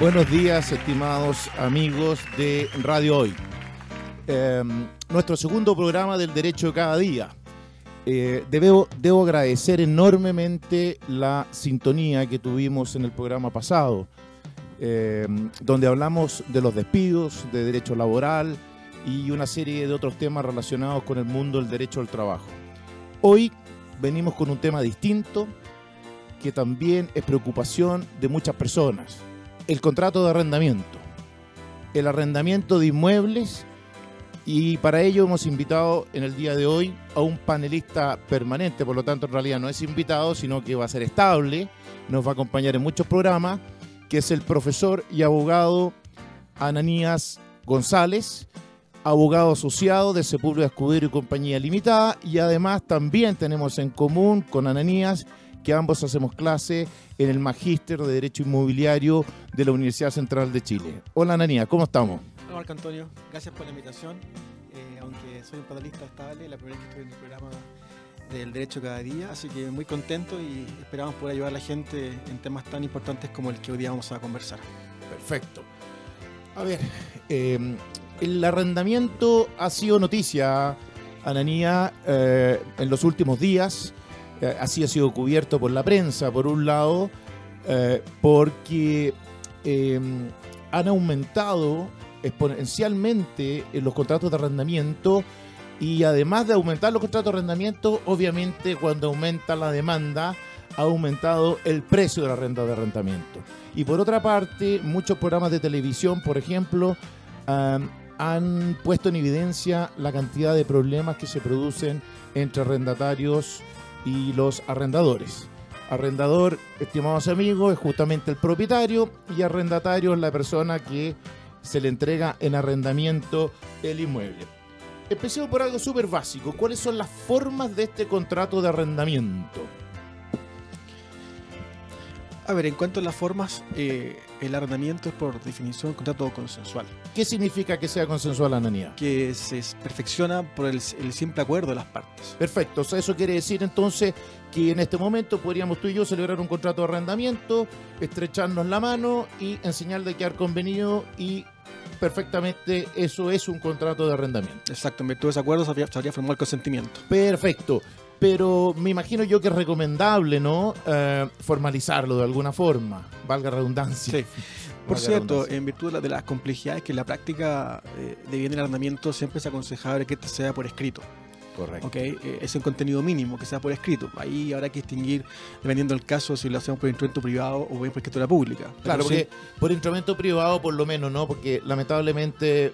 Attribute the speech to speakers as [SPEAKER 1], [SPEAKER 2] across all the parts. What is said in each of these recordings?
[SPEAKER 1] Buenos días, estimados amigos de Radio Hoy. Eh, nuestro segundo programa del Derecho Cada Día. Eh, debo, debo agradecer enormemente la sintonía que tuvimos en el programa pasado, eh, donde hablamos de los despidos, de derecho laboral y una serie de otros temas relacionados con el mundo del derecho al trabajo. Hoy venimos con un tema distinto que también es preocupación de muchas personas el contrato de arrendamiento, el arrendamiento de inmuebles y para ello hemos invitado en el día de hoy a un panelista permanente, por lo tanto en realidad no es invitado, sino que va a ser estable, nos va a acompañar en muchos programas, que es el profesor y abogado Ananías González, abogado asociado de Sepúlveda Escudero y Compañía Limitada, y además también tenemos en común con Ananías que ambos hacemos clase en el Magíster de Derecho Inmobiliario de la Universidad Central de Chile. Hola Ananía, ¿cómo estamos?
[SPEAKER 2] Hola Marco Antonio, gracias por la invitación. Eh, aunque soy un panelista estable, la primera vez que estoy en el programa del Derecho cada día, así que muy contento y esperamos poder ayudar a la gente en temas tan importantes como el que hoy día vamos a conversar.
[SPEAKER 1] Perfecto. A ver, eh, el arrendamiento ha sido noticia, Ananía, eh, en los últimos días. Eh, así ha sido cubierto por la prensa, por un lado, eh, porque eh, han aumentado exponencialmente los contratos de arrendamiento y además de aumentar los contratos de arrendamiento, obviamente cuando aumenta la demanda, ha aumentado el precio de la renta de arrendamiento. Y por otra parte, muchos programas de televisión, por ejemplo, han puesto en evidencia la cantidad de problemas que se producen entre arrendatarios y los arrendadores. Arrendador, estimados amigos, es justamente el propietario y arrendatario es la persona que se le entrega en arrendamiento el inmueble. Empecemos por algo súper básico. ¿Cuáles son las formas de este contrato de arrendamiento?
[SPEAKER 2] A ver, en cuanto a las formas, eh, el arrendamiento es por definición un contrato consensual.
[SPEAKER 1] ¿Qué significa que sea consensual, Ananía?
[SPEAKER 2] Que se perfecciona por el, el, simple acuerdo de las partes.
[SPEAKER 1] Perfecto, o sea, eso quiere decir entonces que en este momento podríamos tú y yo celebrar un contrato de arrendamiento, estrecharnos la mano y enseñar de quedar convenido y perfectamente eso es un contrato de arrendamiento.
[SPEAKER 2] Exacto, en virtud de ese acuerdo se habría, se habría formado el consentimiento.
[SPEAKER 1] Perfecto pero me imagino yo que es recomendable, ¿no? Eh, formalizarlo de alguna forma, valga redundancia.
[SPEAKER 2] Sí. Por valga cierto, en virtud de, la, de, las complejidades que en la práctica eh, de bien el arrendamiento siempre es aconsejable que este sea por escrito.
[SPEAKER 1] Correcto.
[SPEAKER 2] Okay? Eh, es un contenido mínimo, que sea por escrito. Ahí habrá que distinguir, dependiendo del caso, si lo hacemos por instrumento privado o bien por escritura pública.
[SPEAKER 1] Claro, porque sí. por instrumento privado por lo menos, ¿no? Porque lamentablemente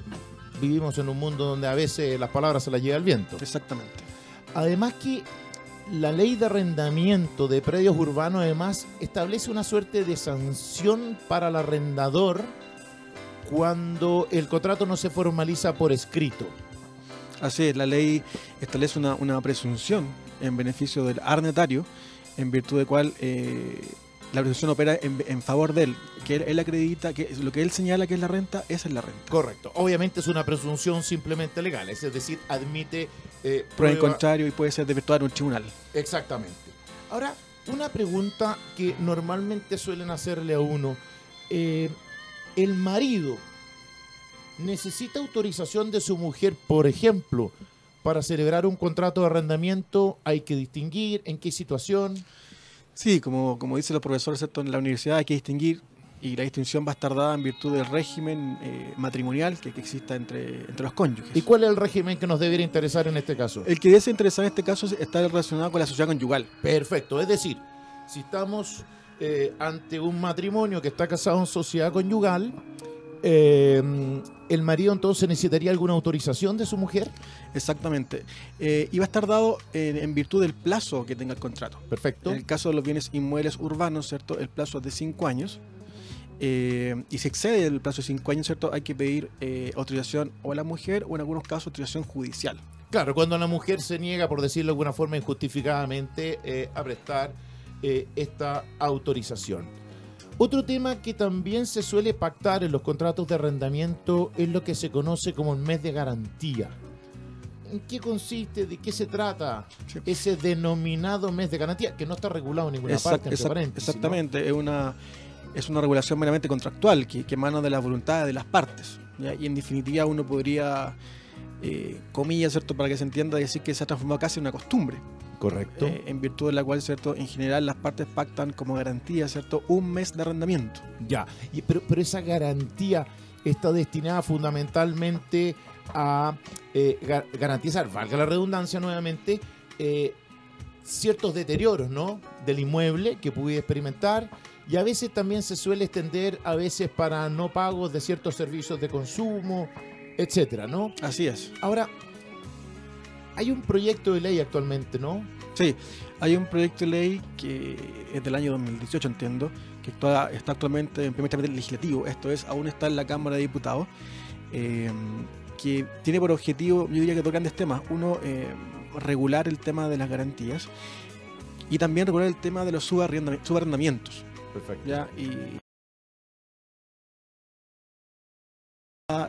[SPEAKER 1] vivimos en un mundo donde a veces las palabras se las lleva el viento.
[SPEAKER 2] Exactamente.
[SPEAKER 1] Además que la ley de arrendamiento de predios urbanos además establece una suerte de sanción para el arrendador cuando el contrato no se formaliza por escrito.
[SPEAKER 2] Así es, la ley establece una, presunción en beneficio del arrendatario, en virtud de cual eh, la presunción opera en, en, favor de él, que él, él, acredita que lo que él señala que es la renta, esa es la renta.
[SPEAKER 1] Correcto. Obviamente es una presunción simplemente legal, es decir, admite
[SPEAKER 2] eh, prueba en contrario y puede ser desvirtuada en un tribunal.
[SPEAKER 1] Exactamente. Ahora, una pregunta que normalmente suelen hacerle a uno. Eh, el marido necesita autorización de su mujer, por ejemplo, para celebrar un contrato de arrendamiento, hay que distinguir en qué situación.
[SPEAKER 2] Sí, como, como dicen los profesores en la universidad, hay que distinguir y la distinción va a estar dada en virtud del régimen eh, matrimonial que, que, exista entre, entre los cónyuges.
[SPEAKER 1] ¿Y cuál es el régimen que nos debería interesar en este caso?
[SPEAKER 2] El que debe interesar en este caso está relacionado con la sociedad conyugal.
[SPEAKER 1] Perfecto, es decir, si estamos eh, ante un matrimonio que está casado en sociedad conyugal, eh, ¿el marido entonces necesitaría alguna autorización de su mujer?
[SPEAKER 2] Exactamente. Eh, y va a estar dado en, en, virtud del plazo que tenga el contrato.
[SPEAKER 1] Perfecto.
[SPEAKER 2] En el caso de los bienes inmuebles urbanos, ¿cierto? El plazo es de 5 años. Eh, y si excede el plazo de 5 años, ¿cierto? Hay que pedir eh, autorización o a la mujer o en algunos casos autorización judicial.
[SPEAKER 1] Claro, cuando la mujer se niega, por decirlo de alguna forma, injustificadamente eh, a prestar eh, esta autorización. Otro tema que también se suele pactar en los contratos de arrendamiento es lo que se conoce como el mes de garantía. ¿En qué consiste? ¿De qué se trata sí. ese denominado mes de garantía? Que no está regulado en ninguna
[SPEAKER 2] Exact,
[SPEAKER 1] parte.
[SPEAKER 2] Exact, exactamente, ¿no? es una es una regulación meramente contractual que, que emana de la voluntad de las partes. Y en definitiva uno podría, eh, comillas, ¿cierto? para que se entienda, decir que se ha transformado casi en una costumbre.
[SPEAKER 1] Correcto.
[SPEAKER 2] Eh, en virtud de la cual, ¿cierto? En general las partes pactan como garantía, ¿cierto? Un mes de arrendamiento.
[SPEAKER 1] Ya, y, pero, pero esa garantía está destinada fundamentalmente a eh, garantizar, valga la redundancia nuevamente, eh, ciertos deterioros ¿no? del inmueble que pudiera experimentar y a veces también se suele extender a veces para no pagos de ciertos servicios de consumo, etcétera, ¿no?
[SPEAKER 2] Así es.
[SPEAKER 1] Ahora, hay un proyecto de ley actualmente, ¿no?
[SPEAKER 2] Sí, hay un proyecto de ley que es del año 2018, entiendo, que está, está actualmente en primer trámite legislativo, esto es, aún está en la Cámara de Diputados, eh, que tiene por objetivo, yo diría que dos grandes temas. Uno, eh, regular el tema de las garantías y también regular el tema de los subarrendamientos.
[SPEAKER 1] Perfecto.
[SPEAKER 2] ¿ya? Y,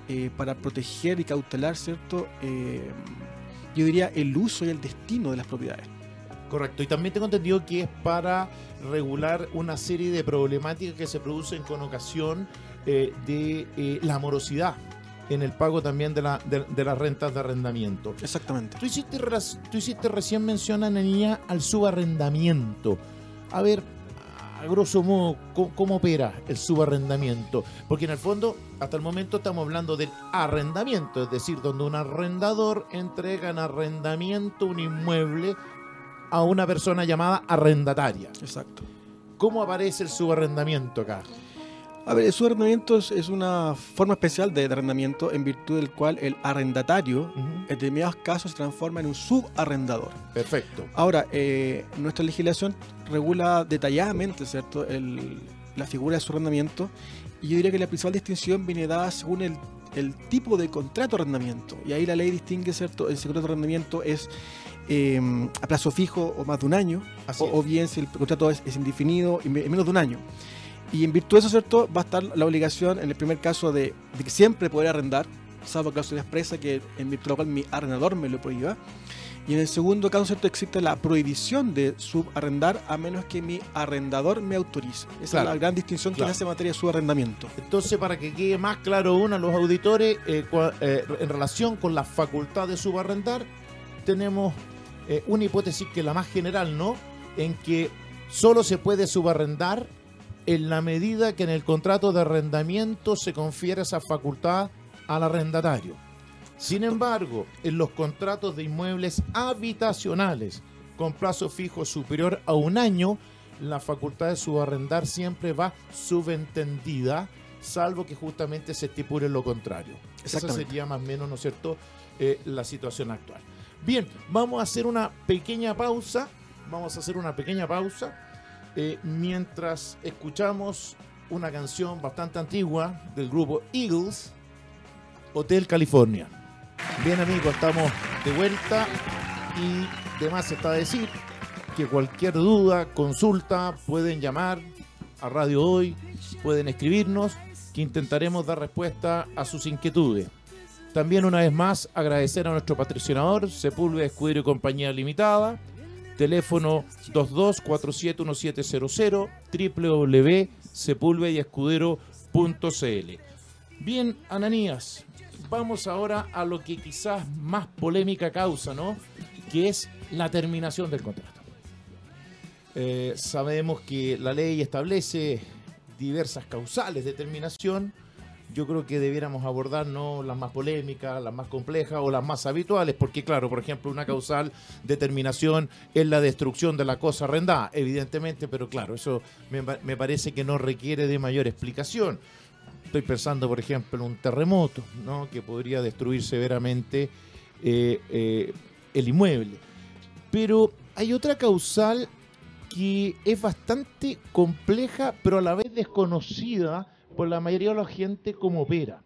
[SPEAKER 2] eh, para proteger y cautelar, ¿cierto? Eh, yo diría el uso y el destino de las propiedades.
[SPEAKER 1] Correcto, y también tengo entendido que es para regular una serie de problemáticas que se producen con ocasión de la morosidad en el pago también de, la, de, las rentas de arrendamiento.
[SPEAKER 2] Exactamente.
[SPEAKER 1] Tú hiciste, tú hiciste recién mención, niña al subarrendamiento. A ver, a grosso modo, ¿cómo, opera el subarrendamiento? Porque en el fondo, hasta el momento estamos hablando del arrendamiento, es decir, donde un arrendador entrega en arrendamiento un inmueble a una persona llamada arrendataria.
[SPEAKER 2] Exacto.
[SPEAKER 1] ¿Cómo aparece el subarrendamiento acá?
[SPEAKER 2] A ver, el subarrendamiento es una forma especial de arrendamiento en virtud del cual el arrendatario en determinados casos se transforma en un subarrendador.
[SPEAKER 1] Perfecto.
[SPEAKER 2] Ahora, eh, nuestra legislación regula detalladamente ¿cierto? la figura de subarrendamiento y yo diría que la principal distinción viene dada según el, tipo de contrato de arrendamiento. Y ahí la ley distingue, ¿cierto? El contrato de arrendamiento es eh, a plazo fijo o más de un año, o, bien si el contrato es, es indefinido en menos de un año. Y en virtud de eso, ¿cierto? Va a estar la obligación, en el primer caso, de, que siempre poder arrendar, salvo cláusula expresa que en virtud de la cual mi arrendador me lo prohíba. Y en el segundo caso, ¿cierto? Existe la prohibición de subarrendar a menos que mi arrendador me autorice. Esa es la gran distinción que hace en materia de subarrendamiento.
[SPEAKER 1] Entonces, para que quede más claro uno a los auditores, eh, eh, en relación con la facultad de subarrendar, tenemos eh, una hipótesis que es la más general, ¿no? En que solo se puede subarrendar en la medida que en el contrato de arrendamiento se confiere esa facultad al arrendatario. Sin embargo, en los contratos de inmuebles habitacionales con plazo fijo superior a un año, la facultad de subarrendar siempre va subentendida, salvo que justamente se estipule lo contrario. Esa sería más o menos, ¿no es cierto?, eh, la situación actual. Bien, vamos a hacer una pequeña pausa. Vamos a hacer una pequeña pausa eh, mientras escuchamos una canción bastante antigua del grupo Eagles, Hotel California. Bien amigos, estamos de vuelta y de más está decir que cualquier duda, consulta, pueden llamar a Radio Hoy, pueden escribirnos, que intentaremos dar respuesta a sus inquietudes. También una vez más agradecer a nuestro patrocinador, Sepulveda Escudero y Compañía Limitada, Teléfono 22471700 www.sepulvediescudero.cl. Bien, Ananías, vamos ahora a lo que quizás más polémica causa, ¿no? Que es la terminación del contrato. Eh, sabemos que la ley establece diversas causales de terminación yo creo que debiéramos abordar no las más polémicas, las más complejas o las más habituales, porque claro, por ejemplo, una causal determinación es la destrucción de la cosa arrendada, evidentemente, pero claro, eso me, parece que no requiere de mayor explicación. Estoy pensando, por ejemplo, en un terremoto, ¿no? que podría destruir severamente eh, eh, el inmueble. Pero hay otra causal que es bastante compleja, pero a la vez desconocida por la mayoría de la gente como opera,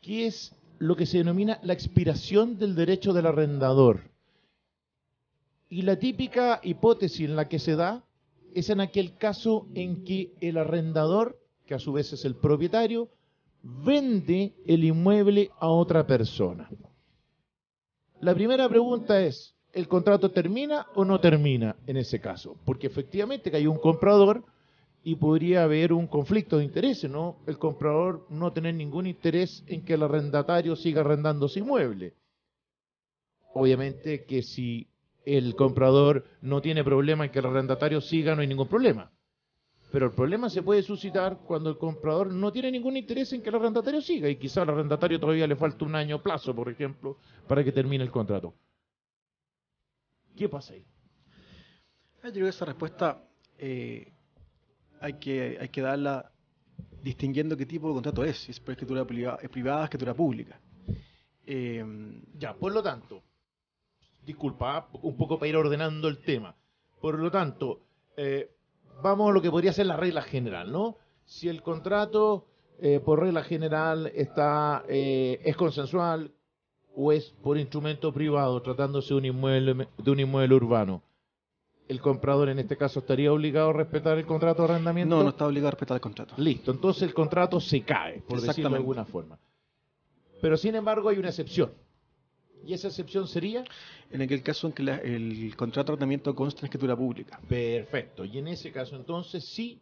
[SPEAKER 1] que es lo que se denomina la expiración del derecho del arrendador. Y la típica hipótesis en la que se da es en aquel caso en que el arrendador, que a su vez es el propietario, vende el inmueble a otra persona. La primera pregunta es, ¿el contrato termina o no termina en ese caso? Porque efectivamente que hay un comprador y podría haber un conflicto de intereses, ¿no? El comprador no tener ningún interés en que el arrendatario siga arrendando su inmueble. Obviamente que si el comprador no tiene problema en que el arrendatario siga, no hay ningún problema. Pero el problema se puede suscitar cuando el comprador no tiene ningún interés en que el arrendatario siga y quizá al arrendatario todavía le falta un año plazo, por ejemplo, para que termine el contrato. ¿Qué pasa ahí?
[SPEAKER 2] Yo creo que esa respuesta eh, hay, que, hay que darla distinguiendo qué tipo de contrato es, si es por escritura privada, privada escritura pública.
[SPEAKER 1] Eh, ya, por lo tanto, disculpa, un poco para ir ordenando el tema. Por lo tanto, eh, vamos a lo que podría ser la regla general, ¿no? Si el contrato, eh, por regla general, está es consensual o es por instrumento privado, tratándose de un inmueble, de un inmueble urbano, el comprador en este caso estaría obligado a respetar el contrato de arrendamiento.
[SPEAKER 2] No, no está obligado a respetar el contrato.
[SPEAKER 1] Listo, entonces el contrato se cae, por decirlo de alguna forma. Pero sin embargo hay una excepción. ¿Y esa excepción sería?
[SPEAKER 2] En aquel caso en que el contrato de arrendamiento consta en escritura pública.
[SPEAKER 1] Perfecto. Y en ese caso entonces sí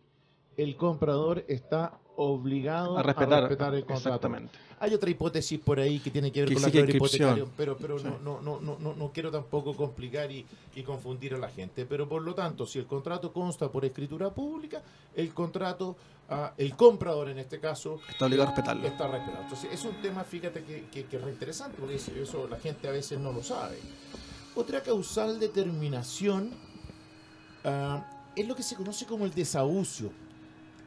[SPEAKER 1] el comprador está obligado
[SPEAKER 2] a respetar,
[SPEAKER 1] el contrato.
[SPEAKER 2] Exactamente.
[SPEAKER 1] Hay otra hipótesis por ahí que tiene que ver con la la hipotecario, pero, pero no, no, no, no, no quiero tampoco complicar y, confundir a la gente. Pero por lo tanto, si el contrato consta por escritura pública, el contrato, ah, el comprador en este caso,
[SPEAKER 2] está obligado a respetarlo.
[SPEAKER 1] Está respetado. Entonces, es un tema, fíjate, que, que, es interesante, porque eso la gente a veces no lo sabe. Otra causal determinación uh, es lo que se conoce como el desahucio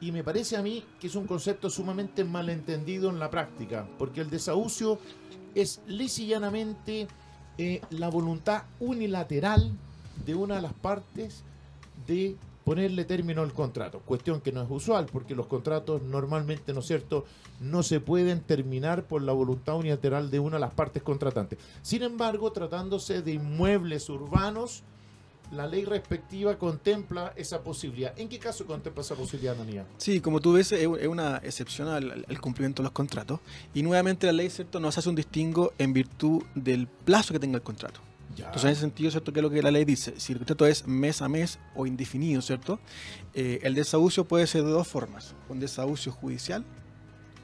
[SPEAKER 1] y me parece a mí que es un concepto sumamente malentendido en la práctica, porque el desahucio es lisillanamente eh, la voluntad unilateral de una de las partes de ponerle término al contrato, cuestión que no es usual porque los contratos normalmente, ¿no es cierto?, no se pueden terminar por la voluntad unilateral de una de las partes contratantes. Sin embargo, tratándose de inmuebles urbanos, la ley respectiva contempla esa posibilidad. ¿En qué caso contempla esa posibilidad, Daniel?
[SPEAKER 2] Sí, como tú ves, es una excepción al, cumplimiento de los contratos. Y nuevamente la ley, ¿cierto?, nos hace un distingo en virtud del plazo que tenga el contrato. Entonces, en ese sentido, ¿cierto? ¿Qué es lo que la ley dice? Si el contrato es mes a mes o indefinido, ¿cierto? Eh, el desahucio puede ser de dos formas. Un desahucio judicial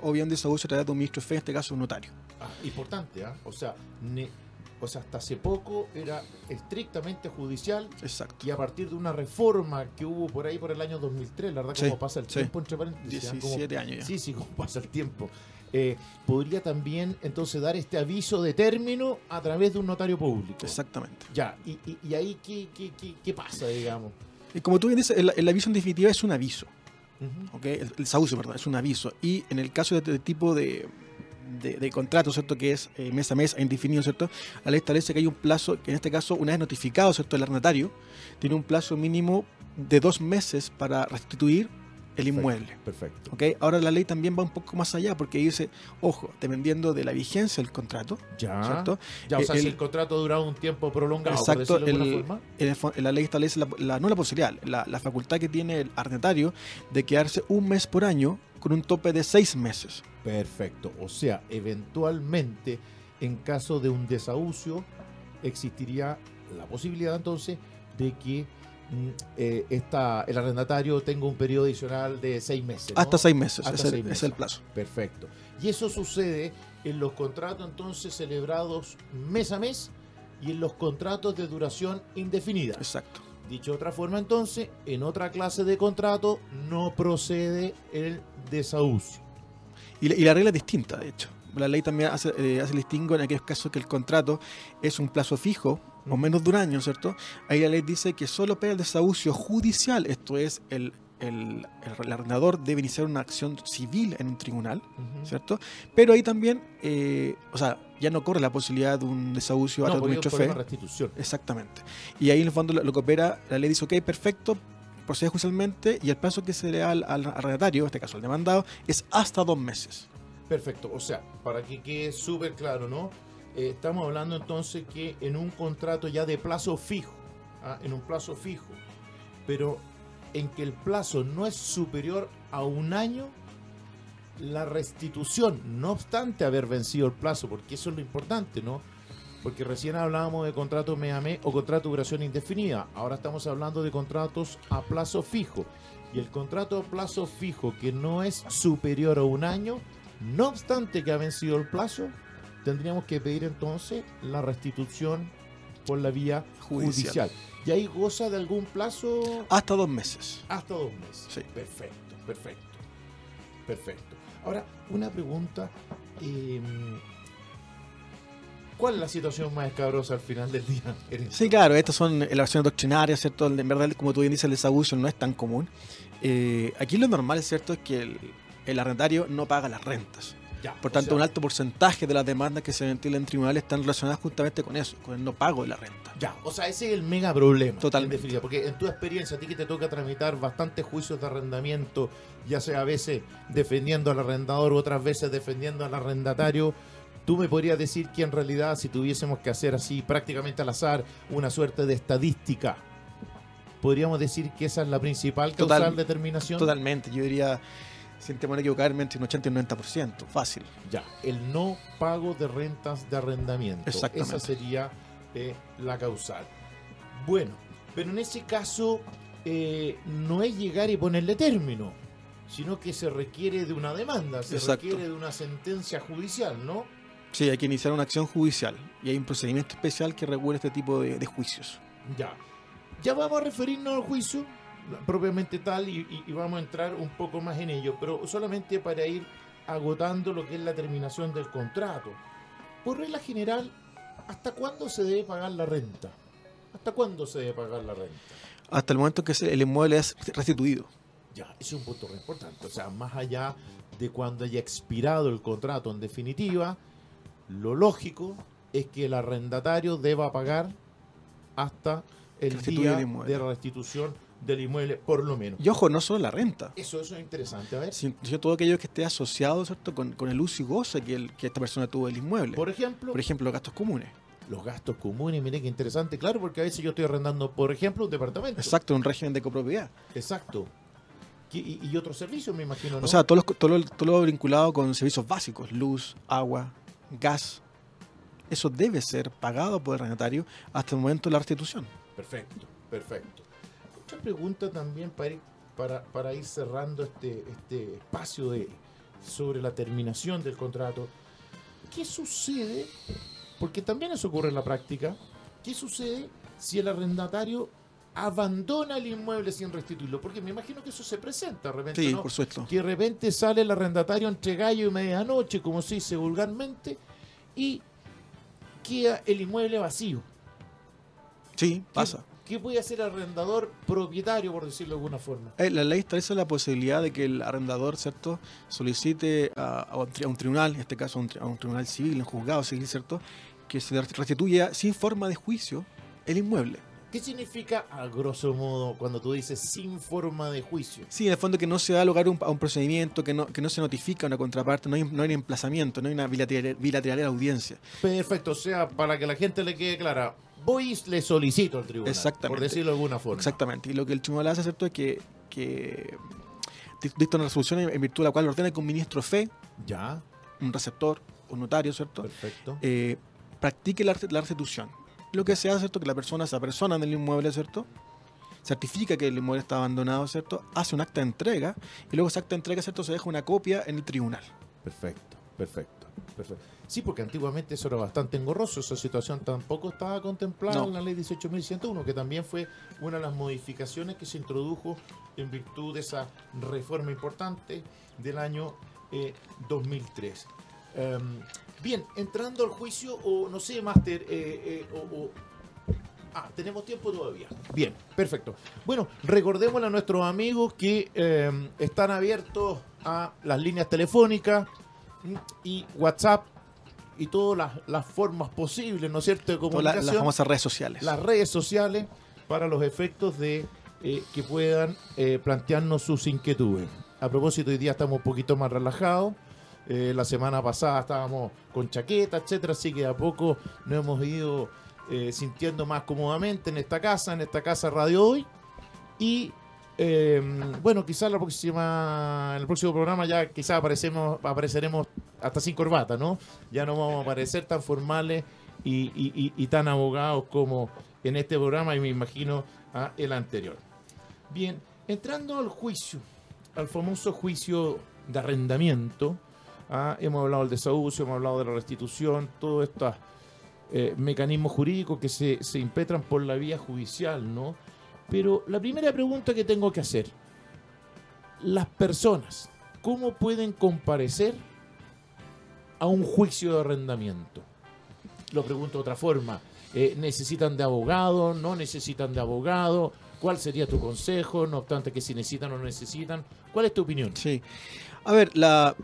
[SPEAKER 2] o bien un desahucio a través de un ministro de fe, en este caso un notario.
[SPEAKER 1] Ah, importante, ¿ah? O sea, o sea, hasta hace poco era estrictamente judicial.
[SPEAKER 2] Exacto.
[SPEAKER 1] Y a partir de una reforma que hubo por ahí por el año 2003, la verdad, cómo pasa el tiempo entre
[SPEAKER 2] paréntesis. 17 años ya.
[SPEAKER 1] Sí, sí, cómo pasa el tiempo. Eh, podría también entonces dar este aviso de término a través de un notario público.
[SPEAKER 2] Exactamente.
[SPEAKER 1] Ya, y, y, ahí ¿qué, qué, qué, pasa, digamos.
[SPEAKER 2] Y como tú dices, el, aviso en definitiva es un aviso. el, el, perdón, es un aviso. Y en el caso de este tipo de, de, contrato, ¿cierto? Que es eh, mes a mes indefinido, ¿cierto? La ley establece que hay un plazo, que en este caso, una vez notificado, ¿cierto? El arrendatario, tiene un plazo mínimo de dos meses para restituir el inmueble.
[SPEAKER 1] Perfecto.
[SPEAKER 2] ¿Okay? Ahora la ley también va un poco más allá porque dice, ojo, dependiendo de la vigencia del contrato.
[SPEAKER 1] Ya. ¿cierto? Ya, o sea, si el contrato ha durado un tiempo prolongado.
[SPEAKER 2] Exacto. el, la ley establece la, no la posibilidad, la, la, facultad que tiene el arrendatario de quedarse un mes por año con un tope de seis meses.
[SPEAKER 1] Perfecto. O sea, eventualmente, en caso de un desahucio, existiría la posibilidad entonces de que mm, eh, el arrendatario tenga un periodo adicional de seis meses.
[SPEAKER 2] Hasta seis meses, Hasta es, el, es el plazo.
[SPEAKER 1] Perfecto. Y eso sucede en los contratos entonces celebrados mes a mes y en los contratos de duración indefinida.
[SPEAKER 2] Exacto.
[SPEAKER 1] Dicho de otra forma, entonces, en otra clase de contrato no procede el desahucio.
[SPEAKER 2] Y la, regla es distinta, de hecho. La ley también hace, eh, hace el distingo en aquellos casos que el contrato es un plazo fijo, o menos de un año, ¿cierto? Ahí la ley dice que solo para el desahucio judicial, esto es el el, arrendador debe iniciar una acción civil en un tribunal, ¿cierto? Pero ahí también, eh, o sea, ya no corre la posibilidad de un desahucio
[SPEAKER 1] a
[SPEAKER 2] de un
[SPEAKER 1] restitución.
[SPEAKER 2] Exactamente. Y ahí en el fondo lo, que opera, la ley dice, ok, perfecto, procede judicialmente y el plazo que se le da al, arrendatario, en este caso al demandado, es hasta dos meses.
[SPEAKER 1] Perfecto, o sea, para que quede súper claro, ¿no? Eh, estamos hablando entonces que en un contrato ya de plazo fijo, ¿ah? en un plazo fijo, pero en que el plazo no es superior a un año, la restitución, no obstante haber vencido el plazo, porque eso es lo importante, ¿no? Porque recién hablábamos de contratos mes o contrato de duración indefinida, ahora estamos hablando de contratos a plazo fijo. y el contrato a plazo fijo que no es superior a un año, no obstante que ha vencido el plazo, tendríamos que pedir entonces la restitución por la vía judicial.
[SPEAKER 2] Judicial.
[SPEAKER 1] ¿Y ahí goza de algún plazo?
[SPEAKER 2] Hasta dos meses.
[SPEAKER 1] Hasta dos meses.
[SPEAKER 2] Sí.
[SPEAKER 1] Perfecto, perfecto. Perfecto. Ahora, una pregunta. eh, ¿Cuál es la situación más escabrosa al final del día?
[SPEAKER 2] Sí, claro, estas son elaboraciones doctrinarias, ¿cierto? En verdad, como tú bien dices, el desabuso no es tan común. Eh, aquí lo normal, ¿cierto?, es que el, el arrendatario no paga las rentas.
[SPEAKER 1] Ya,
[SPEAKER 2] Por
[SPEAKER 1] o
[SPEAKER 2] tanto,
[SPEAKER 1] sea,
[SPEAKER 2] un alto porcentaje de las demandas que se ventilan en tribunales están relacionadas justamente con eso, con el no pago de la renta.
[SPEAKER 1] Ya, o sea, ese es el mega problema.
[SPEAKER 2] Totalmente.
[SPEAKER 1] en definitiva, porque en tu experiencia, a ti que te toca tramitar bastantes juicios de arrendamiento, ya sea a veces defendiendo al arrendador otras veces defendiendo al arrendatario, tú me podrías decir que en realidad, si tuviésemos que hacer así prácticamente al azar una suerte de estadística, podríamos decir que esa es la principal causal
[SPEAKER 2] Total-
[SPEAKER 1] determinación.
[SPEAKER 2] Totalmente, yo diría, sin temor a equivocarme, entre un 80 y un 90%, fácil.
[SPEAKER 1] Ya, el no pago de rentas de arrendamiento.
[SPEAKER 2] Exactamente.
[SPEAKER 1] Esa sería eh, la causal. Bueno, pero en ese caso eh, no es llegar y ponerle término, sino que se requiere de una demanda, se
[SPEAKER 2] Exacto.
[SPEAKER 1] requiere de una sentencia judicial, ¿no?
[SPEAKER 2] Sí, hay que iniciar una acción judicial y hay un procedimiento especial que regula este tipo de, de juicios.
[SPEAKER 1] Ya. Ya vamos a referirnos al juicio propiamente tal y, y- y vamos a entrar un poco más en ello, pero solamente para ir agotando lo que es la terminación del contrato. Por regla general, ¿hasta cuándo se debe pagar la renta? ¿Hasta cuándo se debe pagar la renta?
[SPEAKER 2] Hasta el momento que el inmueble es restituido.
[SPEAKER 1] Ya, es un punto re importante. O sea, más allá de cuando haya expirado el contrato en definitiva, lo lógico es que el arrendatario deba pagar hasta el día de restitución del inmueble, por lo menos.
[SPEAKER 2] Y ojo, no solo la renta,
[SPEAKER 1] Eso, eso es interesante. A ver,
[SPEAKER 2] todo aquello que esté asociado ¿cierto? Con, con el uso y goce que, el- que esta persona tuvo del inmueble.
[SPEAKER 1] por ejemplo,
[SPEAKER 2] Por ejemplo, los gastos comunes.
[SPEAKER 1] los gastos comunes, mire qué interesante, claro, porque a veces yo estoy arrendando, por ejemplo, un departamento.
[SPEAKER 2] Exacto, un régimen de copropiedad.
[SPEAKER 1] Exacto. Y, y- y otros servicios, me imagino, ¿no?
[SPEAKER 2] O sea, todo lo, todo, lo, todo lo vinculado con servicios básicos, luz, agua, gas. Eso debe ser pagado por el arrendatario hasta el momento de la restitución.
[SPEAKER 1] Perfecto, perfecto. Otra pregunta también para ir, para, para ir cerrando este, este espacio de, sobre la terminación del contrato. ¿Qué sucede? Porque también eso ocurre en la práctica. ¿Qué sucede si el arrendatario abandona el inmueble sin restituirlo? Porque me imagino que eso se presenta de repente,
[SPEAKER 2] Sí,
[SPEAKER 1] ¿no?
[SPEAKER 2] por supuesto.
[SPEAKER 1] que de repente sale el arrendatario entre gallo y medianoche, como se dice vulgarmente, y queda el inmueble vacío.
[SPEAKER 2] Sí,
[SPEAKER 1] ¿Qué-
[SPEAKER 2] pasa.
[SPEAKER 1] ¿Qué puede hacer el arrendador propietario, por decirlo de alguna forma?
[SPEAKER 2] Eh, La ley establece la posibilidad de que el arrendador, ¿cierto?, solicite a, a un tribunal, en este caso a un, tri- a un tribunal civil, un juzgado civil, ¿cierto?, que se le restituya sin forma de juicio el inmueble.
[SPEAKER 1] ¿Qué significa, a grosso modo, cuando tú dices sin forma de juicio?
[SPEAKER 2] Sí, en el fondo que no se da lugar a un, a un procedimiento, que no, que no se notifica a una contraparte, no hay, no hay emplazamiento, no hay una bilateral, bilateral audiencia.
[SPEAKER 1] Perfecto, o sea, para que la gente le quede clara, voy y le solicito al tribunal,
[SPEAKER 2] Exactamente.
[SPEAKER 1] por decirlo de alguna forma.
[SPEAKER 2] Exactamente. Y lo que el tribunal hace, ¿cierto?, es que, que dicta una resolución en, en virtud de la cual ordena que un ministro fe,
[SPEAKER 1] Ya,
[SPEAKER 2] un receptor, un notario, ¿cierto?,
[SPEAKER 1] perfecto.
[SPEAKER 2] eh, practique la, la restitución. Lo que se hace, ¿cierto?, que la persona, esa persona en el inmueble, ¿cierto?, certifica que el inmueble está abandonado, ¿cierto?, hace un acta de entrega y luego esa acta de entrega, ¿cierto?, se deja una copia en el tribunal.
[SPEAKER 1] Perfecto, perfecto, perfecto. Sí, porque antiguamente eso era bastante engorroso, esa situación tampoco estaba contemplada
[SPEAKER 2] No.
[SPEAKER 1] en la ley 18.101, que también fue una de las modificaciones que se introdujo en virtud de esa reforma importante del año eh, 2003. Em, bien, entrando al juicio, o no sé, Máster, eh, eh, o- o Ah, tenemos tiempo todavía. Bien, perfecto. Bueno, recordémosle a nuestros amigos que eh, están abiertos a las líneas telefónicas mm, y WhatsApp y todas las, las formas posibles, ¿no es cierto?, de
[SPEAKER 2] la- las famosas redes sociales.
[SPEAKER 1] las redes sociales para los efectos de eh, que puedan eh, plantearnos sus inquietudes. A propósito, hoy día estamos un poquito más relajados. Eh, la semana pasada estábamos con chaqueta, etcétera, así que a poco nos hemos ido eh, sintiendo más cómodamente en esta casa, en esta casa Radio Hoy. Y eh, bueno, quizás la próxima, en el próximo programa ya quizás aparecemos, apareceremos hasta sin corbata, ¿no? Ya no vamos a aparecer tan formales y, y- y- y tan abogados como en este programa y me imagino a el anterior. Bien, Entrando al juicio, al famoso juicio de arrendamiento, ah, hemos hablado del desahucio, hemos hablado de la restitución, todos estos eh, mecanismos jurídicos que se, se impetran por la vía judicial, ¿no? Pero la primera pregunta que tengo que hacer, las personas, ¿cómo pueden comparecer a un juicio de arrendamiento? Lo pregunto de otra forma. Eh, ¿Necesitan de abogado? ¿No necesitan de abogado? ¿Cuál sería tu consejo? No obstante que si necesitan o no necesitan. ¿Cuál es tu opinión?
[SPEAKER 2] Sí. A ver, la,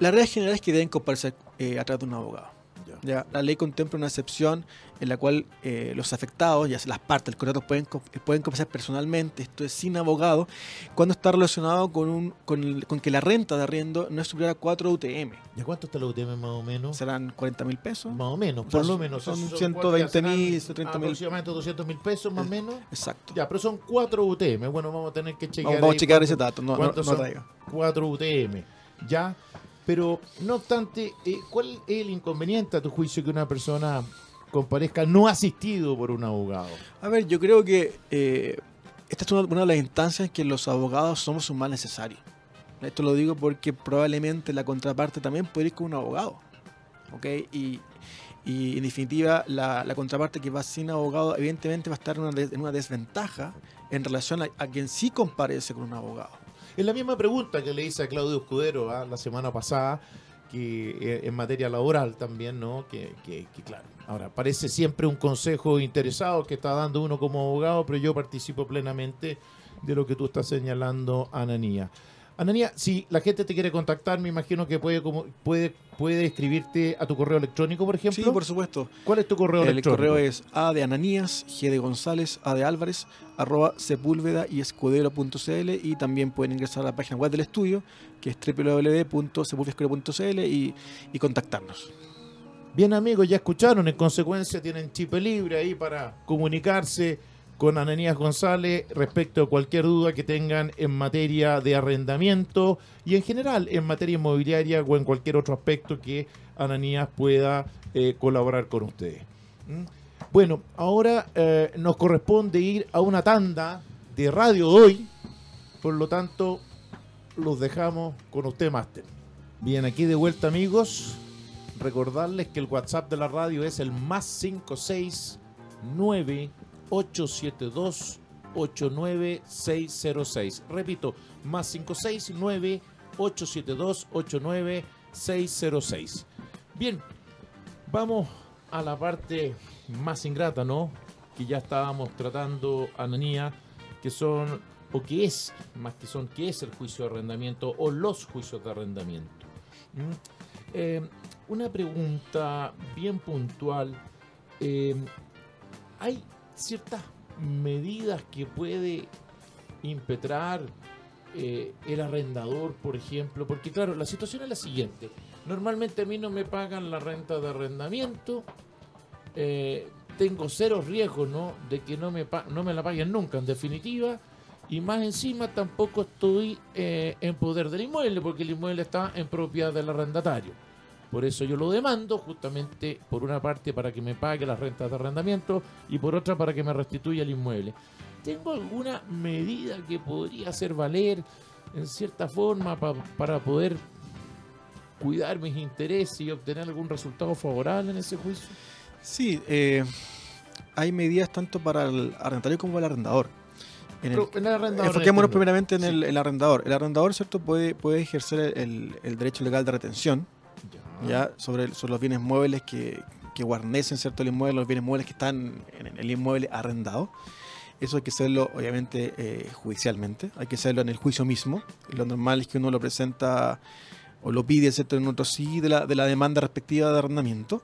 [SPEAKER 2] la regla general es que deben comparecer eh, a través de un abogado. Ya, la ley contempla una excepción en la cual eh, los afectados, ya sea las partes del contrato, pueden, co- pueden comparecer personalmente, esto es sin abogado, cuando está relacionado con, un, con, el- con que la renta de arriendo no es superior a 4 UTM.
[SPEAKER 1] ¿Y cuánto está la UTM más o menos?
[SPEAKER 2] Serán 40 mil pesos.
[SPEAKER 1] Más o menos,
[SPEAKER 2] O
[SPEAKER 1] por lo menos.
[SPEAKER 2] son 120.000,
[SPEAKER 1] cuatro ya serán
[SPEAKER 2] 130.000.
[SPEAKER 1] Aproximadamente 200 mil pesos más o menos.
[SPEAKER 2] Exacto.
[SPEAKER 1] Ya, pero son 4 UTM. Bueno, vamos a tener que chequear.
[SPEAKER 2] Vamos, vamos a checar
[SPEAKER 1] cuánto-
[SPEAKER 2] ese dato, no, no, no
[SPEAKER 1] son
[SPEAKER 2] traiga.
[SPEAKER 1] 4 UTM. Ya, pero no obstante, eh, ¿cuál es el inconveniente a tu juicio que una persona comparezca no asistido por un abogado?
[SPEAKER 2] A ver, yo creo que eh, esta es una, de las instancias en que los abogados somos un mal necesario. Esto lo digo porque probablemente la contraparte también puede ir con un abogado. ¿Ok? Y, y en definitiva, la, contraparte que va sin abogado, evidentemente va a estar en una, des- en una desventaja en relación a quien sí comparece con un abogado.
[SPEAKER 1] Es la misma pregunta que le hice a Claudio Escudero ¿ah? la semana pasada, que eh, en materia laboral también, ¿no? Que, que- que, claro, ahora parece siempre un consejo interesado que está dando uno como abogado, pero yo participo plenamente de lo que tú estás señalando, Ananía. Ananía, si la gente te quiere contactar, me imagino que puede, como, puede, puede escribirte a tu correo electrónico, por ejemplo.
[SPEAKER 2] Sí, por supuesto.
[SPEAKER 1] ¿Cuál es tu correo
[SPEAKER 2] El
[SPEAKER 1] electrónico?
[SPEAKER 2] correo es A de Ananías, G de González, A de Álvarez, arroba sepúlveda y escudero.cl y también pueden ingresar a la página web del estudio que es www.sepulvescudero.cl y, y contactarnos.
[SPEAKER 1] Bien amigos, ya escucharon, en consecuencia tienen chip libre ahí para comunicarse con Ananías González respecto a cualquier duda que tengan en materia de arrendamiento y en general en materia inmobiliaria o en cualquier otro aspecto que Ananías pueda eh, colaborar con ustedes. ¿Mm? Bueno, ahora eh, nos corresponde ir a una tanda de radio hoy, por lo tanto los dejamos con usted, Máster. Bien, aquí de vuelta amigos recordarles que el WhatsApp de la radio es el más 569 872 89606. Repito, más 569 872 89606. Bien, vamos a la parte más ingrata, ¿no? Que ya estábamos tratando, Ananía, que son, o que es, más que son, que es el juicio de arrendamiento o los juicios de arrendamiento. ¿Mm? Eh, una pregunta bien puntual. Eh, ¿Hay ciertas medidas que puede impetrar eh, el arrendador, por ejemplo? Porque claro, la situación es la siguiente. Normalmente a mí no me pagan la renta de arrendamiento. eh, tengo cero riesgo ¿no? de que no me, no me la paguen nunca, en definitiva. Y más encima tampoco estoy eh, en poder del inmueble, porque el inmueble está en propiedad del arrendatario. Por eso yo lo demando, justamente por una parte para que me pague las rentas de arrendamiento y por otra para que me restituya el inmueble. ¿Tengo alguna medida que podría hacer valer en cierta forma pa- para poder cuidar mis intereses y obtener algún resultado favorable en ese juicio?
[SPEAKER 2] Sí, eh, hay medidas tanto para el arrendatario como el arrendador. En el-
[SPEAKER 1] arrendador,
[SPEAKER 2] Enfoquémonos
[SPEAKER 1] en
[SPEAKER 2] primeramente en
[SPEAKER 1] Sí.
[SPEAKER 2] el, el arrendador. El arrendador, ¿cierto?, puede, puede ejercer el, el derecho legal de retención
[SPEAKER 1] Ya.
[SPEAKER 2] sobre, sobre los bienes muebles que, que guarnecen cierto el inmueble, los bienes muebles que están en el inmueble arrendado. Eso hay que hacerlo, obviamente, eh, judicialmente. Hay que hacerlo en el juicio mismo. Lo normal es que uno lo presenta o lo pide, ¿cierto?, en otro sí de la, de la demanda respectiva de arrendamiento.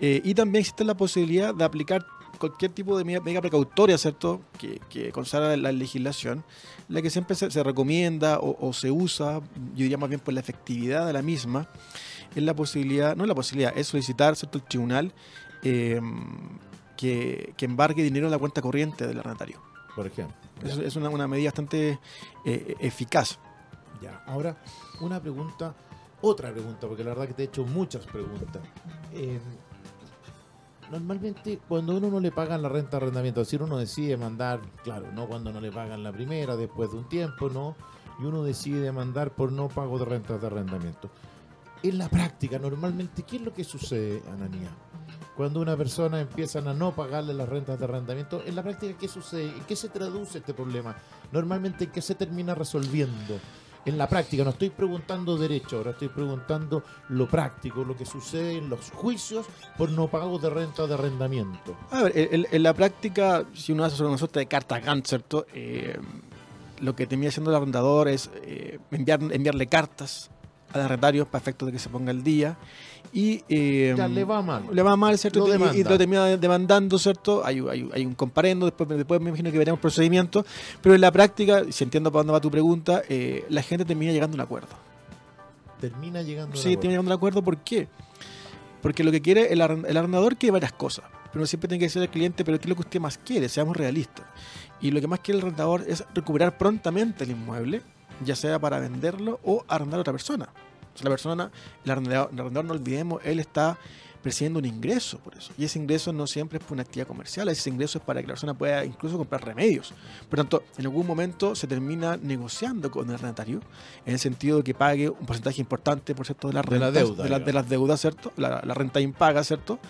[SPEAKER 2] Eh, y también existe la posibilidad de aplicar cualquier tipo de medida precautoria, ¿cierto?, que, que consagra la legislación, la que siempre se, se recomienda o, o se usa, yo diría más bien por la efectividad de la misma, es la posibilidad, no es la posibilidad, es solicitar ¿cierto? el tribunal eh, que, que embargue dinero en la cuenta corriente del arrendatario.
[SPEAKER 1] Por ejemplo.
[SPEAKER 2] Es, es una, una medida bastante eh, eficaz.
[SPEAKER 1] Ya, ahora una pregunta, otra pregunta, porque la verdad que te he hecho muchas preguntas. Eh, normalmente cuando uno no le pagan la renta de arrendamiento, si uno decide mandar, claro, no cuando no le pagan la primera, después de un tiempo, no, y uno decide mandar por no pago de renta de arrendamiento. En la práctica, normalmente, ¿qué es lo que sucede, Ananía? Cuando una persona empieza a no pagarle las rentas de arrendamiento, en la práctica, ¿qué sucede? ¿En qué se traduce este problema? Normalmente, ¿en qué se termina resolviendo? en la práctica, no estoy preguntando derecho, ahora estoy preguntando lo práctico, lo que sucede en los juicios por no pago de renta de arrendamiento.
[SPEAKER 2] A ver, en, la práctica, si uno hace una suerte de carta Gantt, ¿cierto? Eh, lo que termina haciendo el arrendador es eh, enviar, enviarle cartas al arrendatario para efecto de que se ponga el día y
[SPEAKER 1] eh, ya le va mal.
[SPEAKER 2] Le va mal, ¿cierto? y, lo termina demandando, ¿cierto? Hay, hay, un comparendo, después, después me imagino que veremos procedimientos, pero en la práctica, si entiendo para dónde va tu pregunta, eh, la gente termina llegando a un acuerdo.
[SPEAKER 1] Termina llegando a un
[SPEAKER 2] sí, acuerdo. Sí, termina llegando a un acuerdo, ¿por qué? Porque lo que quiere el, el arrendador quiere varias cosas, pero siempre tiene que decir al cliente, pero ¿qué es lo que usted más quiere? Seamos realistas. Y lo que más quiere el arrendador es recuperar prontamente el inmueble, ya sea para venderlo o arrendar a otra persona la persona, el arrendador, no olvidemos, él está percibiendo un ingreso por eso. Y ese ingreso no siempre es por una actividad comercial, ese ingreso es para que la persona pueda incluso comprar remedios. Por tanto, en algún momento se termina negociando con el arrendatario en el sentido de que pague un porcentaje importante, por cierto, de, las
[SPEAKER 1] la deuda,
[SPEAKER 2] de, las deudas, ¿cierto? La, renta impaga, ¿cierto?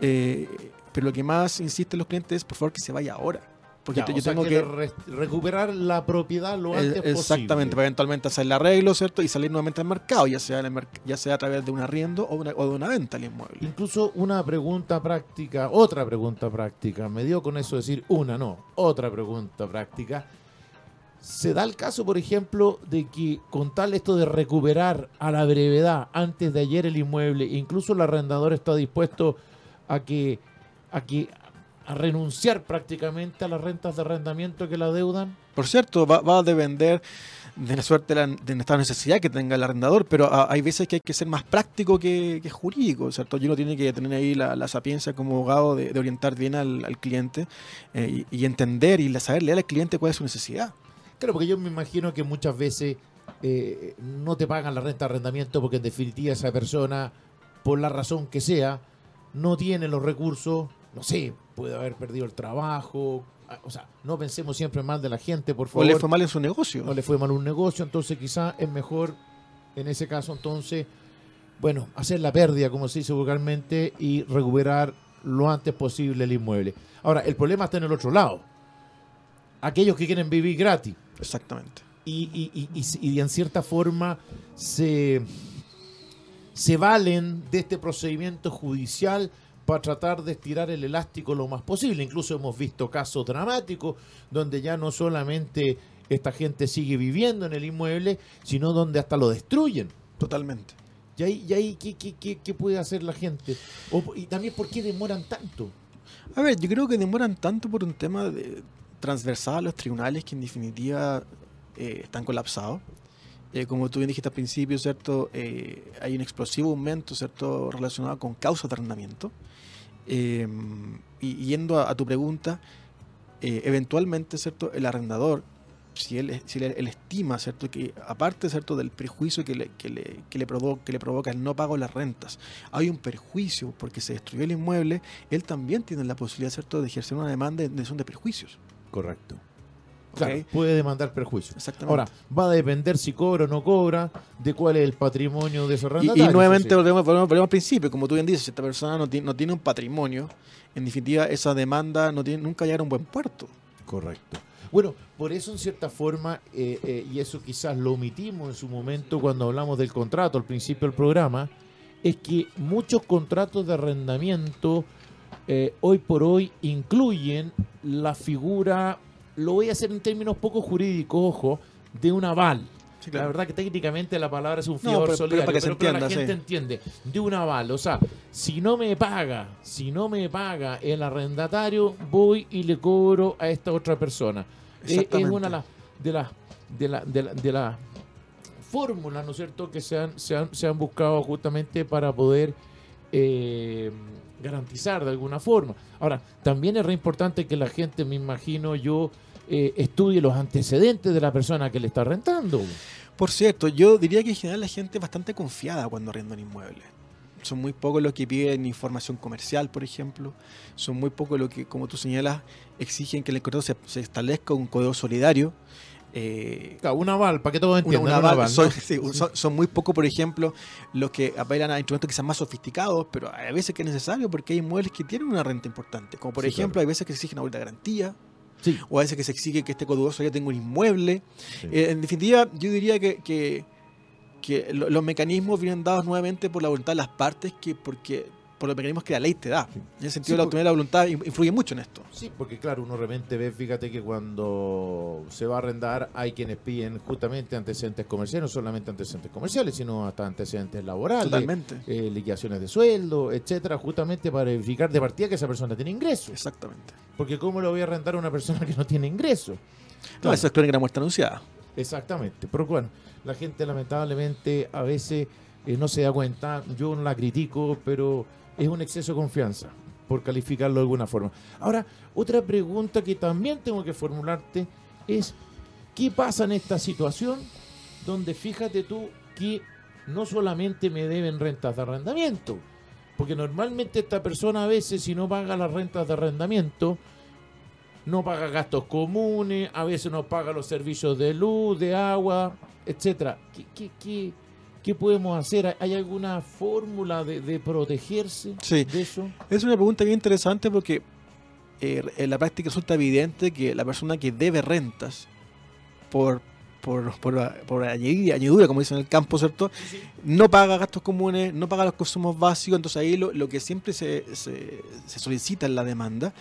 [SPEAKER 2] Eh, pero lo que más insiste los clientes es, por favor, que se vaya ahora
[SPEAKER 1] porque yo tengo que, recuperar la propiedad lo antes
[SPEAKER 2] posible. Exactamente, para eventualmente hacer el arreglo, ¿cierto? Y salir nuevamente al mercado, ya sea, ya sea a través de un arriendo o, de una venta al inmueble.
[SPEAKER 1] Incluso una pregunta práctica, otra pregunta práctica, me dio con eso decir una, no, otra pregunta práctica. ¿Se da el caso, por ejemplo, de que con tal esto de recuperar a la brevedad antes de ayer el inmueble, incluso el arrendador está dispuesto a que, a que a renunciar prácticamente a las rentas de arrendamiento que la deudan?
[SPEAKER 2] Por cierto, va, a depender de la suerte de, esta necesidad que tenga el arrendador, pero hay veces que hay que ser más práctico que, jurídico, ¿cierto? Y uno tiene que tener ahí la, sapiencia como abogado de, orientar bien al, cliente eh, y, entender y saber leer al cliente cuál es su necesidad.
[SPEAKER 1] Claro, porque yo me imagino que muchas veces eh, no te pagan la renta de arrendamiento porque en definitiva esa persona, por la razón que sea, no tiene los recursos no sé, puede haber perdido el trabajo. Ah, o sea, no pensemos siempre mal de la gente, por favor.
[SPEAKER 2] O le fue mal en su negocio.
[SPEAKER 1] O le fue mal un negocio, entonces quizá es mejor, en ese caso, entonces, bueno, hacer la pérdida, como se dice vulgarmente, y recuperar lo antes posible el inmueble. Ahora, el problema está en el otro lado. Aquellos que quieren vivir gratis.
[SPEAKER 2] Exactamente.
[SPEAKER 1] Y, y, y, y en cierta forma se, se valen de este procedimiento judicial para tratar de estirar el elástico lo más posible. Incluso hemos visto casos dramáticos donde ya no solamente esta gente sigue viviendo en el inmueble, sino donde hasta lo destruyen.
[SPEAKER 2] Totalmente.
[SPEAKER 1] ¿Y ahí, y ahí ¿qué, qué, qué, puede hacer la gente? y también, ¿por qué demoran tanto?
[SPEAKER 2] A ver, yo creo que demoran tanto por un tema de, transversal a los tribunales que en definitiva eh, están colapsados. Eh, como tú bien dijiste al principio, ¿cierto? Eh, hay un explosivo aumento, ¿cierto? Relacionado con causas de arrendamiento. Em, y yendo a, tu pregunta, eh, eventualmente, ¿cierto? El arrendador, si él, si él, estima, ¿cierto? Que aparte, ¿cierto? Del perjuicio que le, que le, que le, provoca, que le provoca el no pago de las rentas, hay un perjuicio porque se destruyó el inmueble, él también tiene la posibilidad, ¿cierto? De ejercer una demanda de son de perjuicios.
[SPEAKER 1] Correcto puede demandar perjuicio. Ahora, va a depender si cobra o no cobra, de cuál es el patrimonio de ese
[SPEAKER 2] arrendatario. Y, nuevamente volvemos, al principio, como tú bien dices, si esta persona no tiene, no tiene un patrimonio, en definitiva esa demanda no tiene, nunca llegará a un buen puerto.
[SPEAKER 1] Correcto. Bueno, por eso en cierta forma, eh, eh, y eso quizás lo omitimos en su momento cuando hablamos del contrato al principio del programa, es que muchos contratos de arrendamiento eh, hoy por hoy incluyen la figura lo voy a hacer en términos poco jurídicos, ojo, de un aval. La verdad que técnicamente la palabra es un fiador no, solidario, pero, para que la gente entiende, de un aval. O sea, si no me paga, si no me paga el arrendatario, voy y le cobro a esta otra persona. Es, una de las de la, de la, de la fórmulas, ¿no es cierto?, que se han, se han, se han buscado justamente para poder eh, garantizar de alguna forma. Ahora, también es re importante que la gente, me imagino yo, eh, estudie los antecedentes de la persona que le está rentando.
[SPEAKER 2] Por cierto, yo diría que en general la gente es bastante confiada cuando arrienda un inmueble. son muy pocos los que piden información comercial, por ejemplo. Son muy pocos los que, como tú señalas, exigen que el contrato se establezca un código solidario.
[SPEAKER 1] Eh, un aval, para que todos entiendan.
[SPEAKER 2] Una, aval, son, son, muy pocos, por ejemplo, los que apelan a instrumentos que sean más sofisticados, pero hay veces que es necesario porque hay inmuebles que tienen una renta importante. Como por ejemplo, hay veces que se exige una vuelta de garantía, o a veces que se exige que este código ya tenga un inmueble. Eh, en definitiva, yo diría que, que, que los mecanismos vienen dados nuevamente por la voluntad de las partes que porque por los mecanismos que la ley te da. En ese sentido, la autonomía de la voluntad influye mucho en esto.
[SPEAKER 1] Sí, porque claro, uno realmente ve, fíjate que cuando se va a arrendar hay quienes piden justamente antecedentes comerciales, no solamente antecedentes comerciales, sino hasta antecedentes laborales,
[SPEAKER 2] Totalmente.
[SPEAKER 1] Eh, liquidaciones de sueldo, etcétera, justamente para verificar de partida que esa persona tiene ingresos.
[SPEAKER 2] Exactamente.
[SPEAKER 1] Porque ¿cómo lo voy a arrendar a una persona que no tiene ingresos?
[SPEAKER 2] No, eso es crónica muerte anunciada.
[SPEAKER 1] Exactamente. Pero bueno, la gente lamentablemente a veces eh, no se da cuenta. Yo no la critico, pero es un exceso de confianza, por calificarlo de alguna forma. Ahora, otra pregunta que también tengo que formularte es, ¿qué pasa en esta situación donde fíjate tú que no solamente me deben rentas de arrendamiento, porque normalmente esta persona a veces si no paga las rentas de arrendamiento, no paga gastos comunes, a veces no paga los servicios de luz, de agua, etcétera. ¿Qué, qué, qué, ¿Qué podemos hacer? ¿Hay alguna fórmula de, protegerse de eso?
[SPEAKER 2] Es una pregunta bien interesante porque eh, en la práctica resulta evidente que la persona que debe rentas por, por, por, añadidura, como dicen en el campo, ¿cierto? No paga gastos comunes, no paga los consumos básicos, entonces ahí lo, que siempre se, se, solicita en la demanda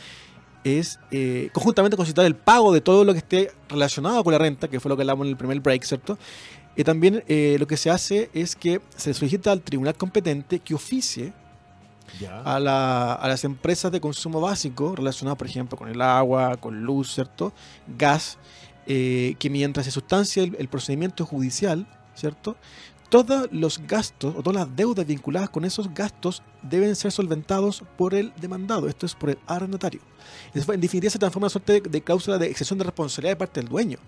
[SPEAKER 2] es eh, conjuntamente consultar el pago de todo lo que esté relacionado con la renta, que fue lo que hablamos en el primer break, ¿cierto? Y también eh, lo que se hace es que se solicita al tribunal competente que oficie a, las empresas de consumo básico relacionadas, por ejemplo, con el agua, con luz, ¿cierto? Gas, eh, que mientras se sustancia el, procedimiento judicial, ¿cierto? Todos los gastos o todas las deudas vinculadas con esos gastos deben ser solventados por el demandado, esto es por el arrendatario. En definitiva, se transforma en una suerte de, de cláusula de excepción de responsabilidad de parte del dueño.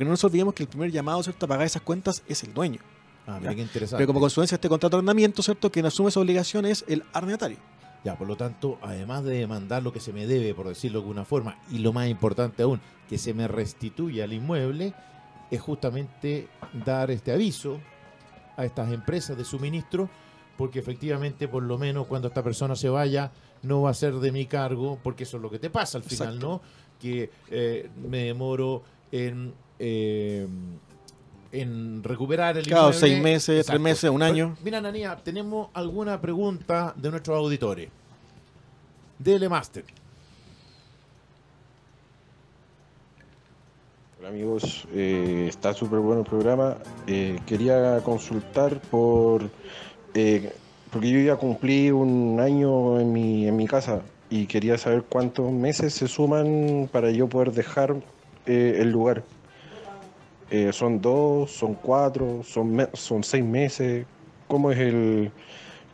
[SPEAKER 2] Porque no nos olvidemos que el primer llamado ¿cierto? a pagar esas cuentas es el dueño.
[SPEAKER 1] Ah, mira qué interesante.
[SPEAKER 2] Pero como consecuencia de este contrato de arrendamiento, ¿cierto? quien asume esa obligación es el arrendatario.
[SPEAKER 1] Ya, por lo tanto, además de demandar lo que se me debe, por decirlo de alguna forma, y lo más importante aún, que se me restituya el inmueble, es justamente dar este aviso a estas empresas de suministro, porque efectivamente, por lo menos cuando esta persona se vaya, no va a ser de mi cargo, porque eso es lo que te pasa al final, ¿no? Que eh, me demoro en eh, en recuperar el
[SPEAKER 2] claro, seis meses, tres meses, un año.
[SPEAKER 1] Mira, Nanía, tenemos alguna pregunta de nuestros auditores. Dele Master.
[SPEAKER 3] Hola amigos, eh, está súper bueno el programa. Eh, quería consultar por... porque yo ya cumplí un año en mi, en mi casa y quería saber cuántos meses se suman para yo poder dejar el lugar. Eh, ¿Son dos, son cuatro, son, son seis meses? ¿Cómo es, el,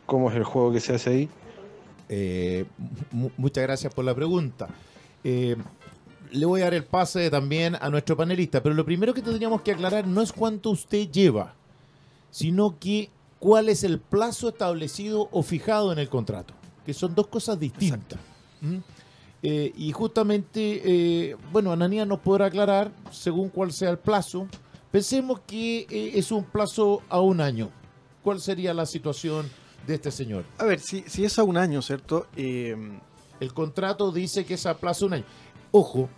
[SPEAKER 3] ¿Cómo es el juego que se hace ahí?
[SPEAKER 1] Eh, muchas gracias por la pregunta. Eh, le voy a dar el pase también a nuestro panelista, pero lo primero que tendríamos que aclarar no es cuánto usted lleva, sino que cuál es el plazo establecido o fijado en el contrato, que son dos cosas distintas. ¿Mm? Eh, y justamente, eh, bueno, Ananías nos podrá aclarar según cuál sea el plazo. Pensemos que eh, es un plazo a un año. ¿Cuál sería la situación de este señor?
[SPEAKER 2] A ver, si, si es a un año, ¿cierto?
[SPEAKER 1] el contrato dice que es a plazo un año. Ojo,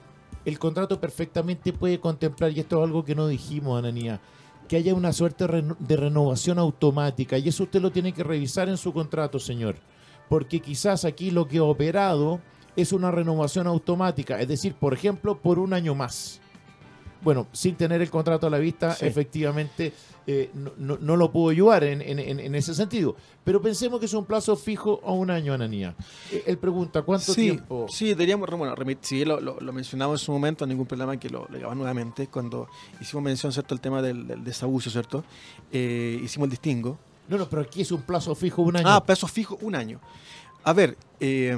[SPEAKER 1] el contrato perfectamente puede contemplar, y esto es algo que no dijimos, Ananías, que haya una suerte de renovación automática. Y eso usted lo tiene que revisar en su contrato, señor. Porque quizás aquí lo que ha operado es una renovación automática, es decir, por ejemplo, por un año más. Bueno, sin tener el contrato a la vista, efectivamente eh, no, lo puedo ayudar en, ese sentido. Pero pensemos que es un plazo fijo a un año, Ananía. Eh, él pregunta, ¿cuánto tiempo?
[SPEAKER 2] Sí, diríamos, bueno, sí, lo, mencionamos en su momento, ningún problema que lo legaba nuevamente, cuando hicimos mención, ¿cierto?, el tema del, desabuso, ¿cierto? Eh, hicimos el distingo.
[SPEAKER 1] No, no, pero aquí es un plazo fijo un año.
[SPEAKER 2] Ah, plazo fijo un año. A ver, eh,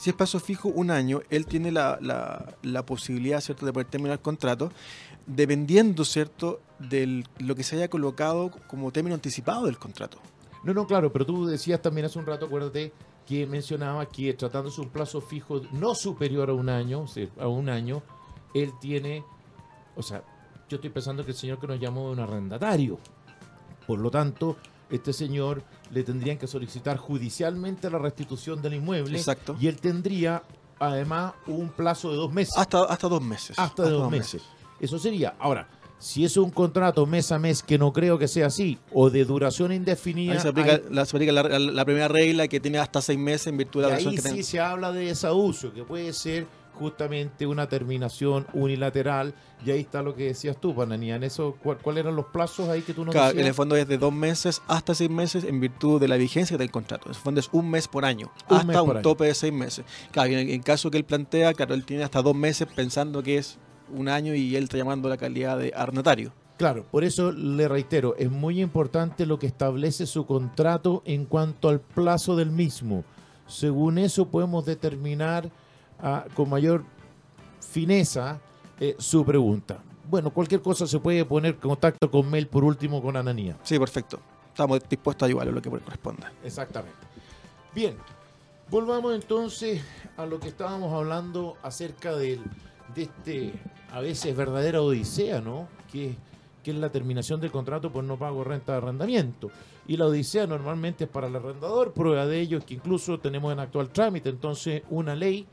[SPEAKER 2] Si es plazo fijo un año, él tiene la, la, posibilidad, ¿cierto?, de poder terminar el contrato, dependiendo, ¿cierto?, de lo que se haya colocado como término anticipado del contrato.
[SPEAKER 1] No, no, claro, pero tú decías también hace un rato, acuérdate, que mencionaba que tratándose un plazo fijo no superior a un año, a un año, él tiene, o sea, yo estoy pensando que el señor que nos llamó es un arrendatario. Por lo tanto, este señor le tendrían que solicitar judicialmente la restitución del inmueble.
[SPEAKER 2] Exacto.
[SPEAKER 1] Y él tendría, además, un plazo de dos meses.
[SPEAKER 2] Hasta, hasta dos meses.
[SPEAKER 1] Hasta de dos, meses. Eso sería. Ahora, si es un contrato mes a mes, que no creo que sea así, o de duración indefinida.
[SPEAKER 2] Ahí se aplica,
[SPEAKER 1] hay-
[SPEAKER 2] la, se aplica la, primera regla que tiene hasta seis meses en virtud de
[SPEAKER 1] y
[SPEAKER 2] la
[SPEAKER 1] ahí
[SPEAKER 2] versión que
[SPEAKER 1] sí se habla de desahucio, que puede ser justamente una terminación unilateral. Y ahí está lo que decías tú, Pananía. En eso, ¿cuál- ¿cuáles eran los plazos ahí que tú nos
[SPEAKER 2] Claro, en
[SPEAKER 1] decías?
[SPEAKER 2] el fondo es de dos meses hasta seis meses en virtud de la vigencia del contrato. En el fondo es un mes por año,
[SPEAKER 1] Un
[SPEAKER 2] hasta un
[SPEAKER 1] año.
[SPEAKER 2] tope de seis meses. Claro, en en caso que él plantea, claro, él tiene hasta dos meses pensando que es un año y él está llamando la calidad de arrendatario.
[SPEAKER 1] Claro, por eso le reitero, es muy importante lo que establece su contrato en cuanto al plazo del mismo. Según eso podemos determinar ah, con mayor fineza eh, su pregunta. Bueno, cualquier cosa se puede poner en contacto con Mel por último con Ananía.
[SPEAKER 2] Sí, perfecto. Estamos dispuestos a ayudarlo lo que corresponda.
[SPEAKER 1] Exactamente. Bien, volvamos entonces a lo que estábamos hablando acerca del, de este, a veces verdadera odisea, ¿no? Que, que es la terminación del contrato por no pago renta de arrendamiento. Y la odisea normalmente es para el arrendador, prueba de ello es que incluso tenemos en actual trámite entonces una ley